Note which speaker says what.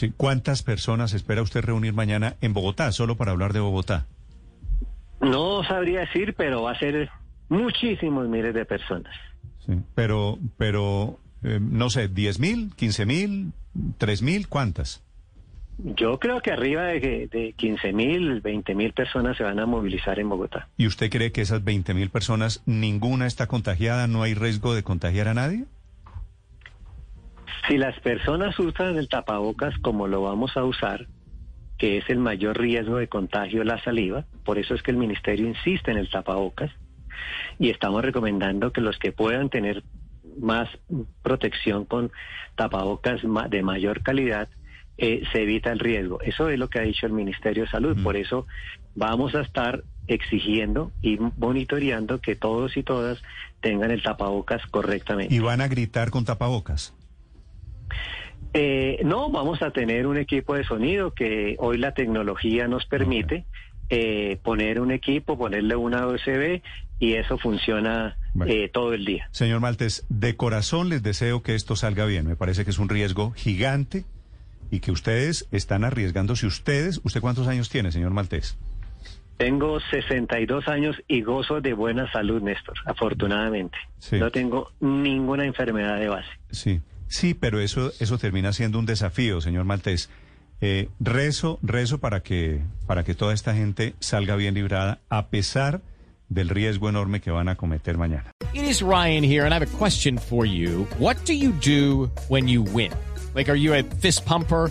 Speaker 1: Sí, ¿Cuántas personas espera usted reunir mañana en Bogotá, solo para hablar de Bogotá?
Speaker 2: No sabría decir, pero va a ser muchísimos miles de personas.
Speaker 1: Sí, pero, pero, eh, no sé, ¿10 mil, 15 mil, 3 mil? ¿Cuántas?
Speaker 2: Yo creo que arriba de, de 15 mil, 20 mil personas se van a movilizar en Bogotá.
Speaker 1: ¿Y usted cree que esas 20 mil personas, ninguna está contagiada, no hay riesgo de contagiar a nadie?
Speaker 2: Si las personas usan el tapabocas como lo vamos a usar, que es el mayor riesgo de contagio la saliva, por eso es que el ministerio insiste en el tapabocas y estamos recomendando que los que puedan tener más protección con tapabocas de mayor calidad, eh, se evita el riesgo. Eso es lo que ha dicho el Ministerio de Salud. Por eso vamos a estar exigiendo y monitoreando que todos y todas tengan el tapabocas correctamente.
Speaker 1: ¿Y van a gritar con tapabocas?
Speaker 2: Eh, no, vamos a tener un equipo de sonido que hoy la tecnología nos permite eh, poner un equipo, ponerle una USB y eso funciona
Speaker 1: Bueno.
Speaker 2: eh, todo el día.
Speaker 1: Señor Maltés, de corazón les deseo que esto salga bien. Me parece que es un riesgo gigante y que ustedes están arriesgándose. Ustedes, ¿usted cuántos años tiene, señor Maltés?
Speaker 2: Tengo 62 años y gozo de buena salud, Néstor, afortunadamente.
Speaker 1: Sí.
Speaker 2: No tengo ninguna enfermedad de base.
Speaker 1: Sí, sí, pero eso, eso termina siendo un desafío, señor Maltés. Eh, rezo, rezo para que, para que toda esta gente salga bien librada, a pesar del riesgo enorme que van a cometer mañana.
Speaker 3: It is Ryan here, and I have a question for you. What do you do when you win? Like, are you a fist pumper?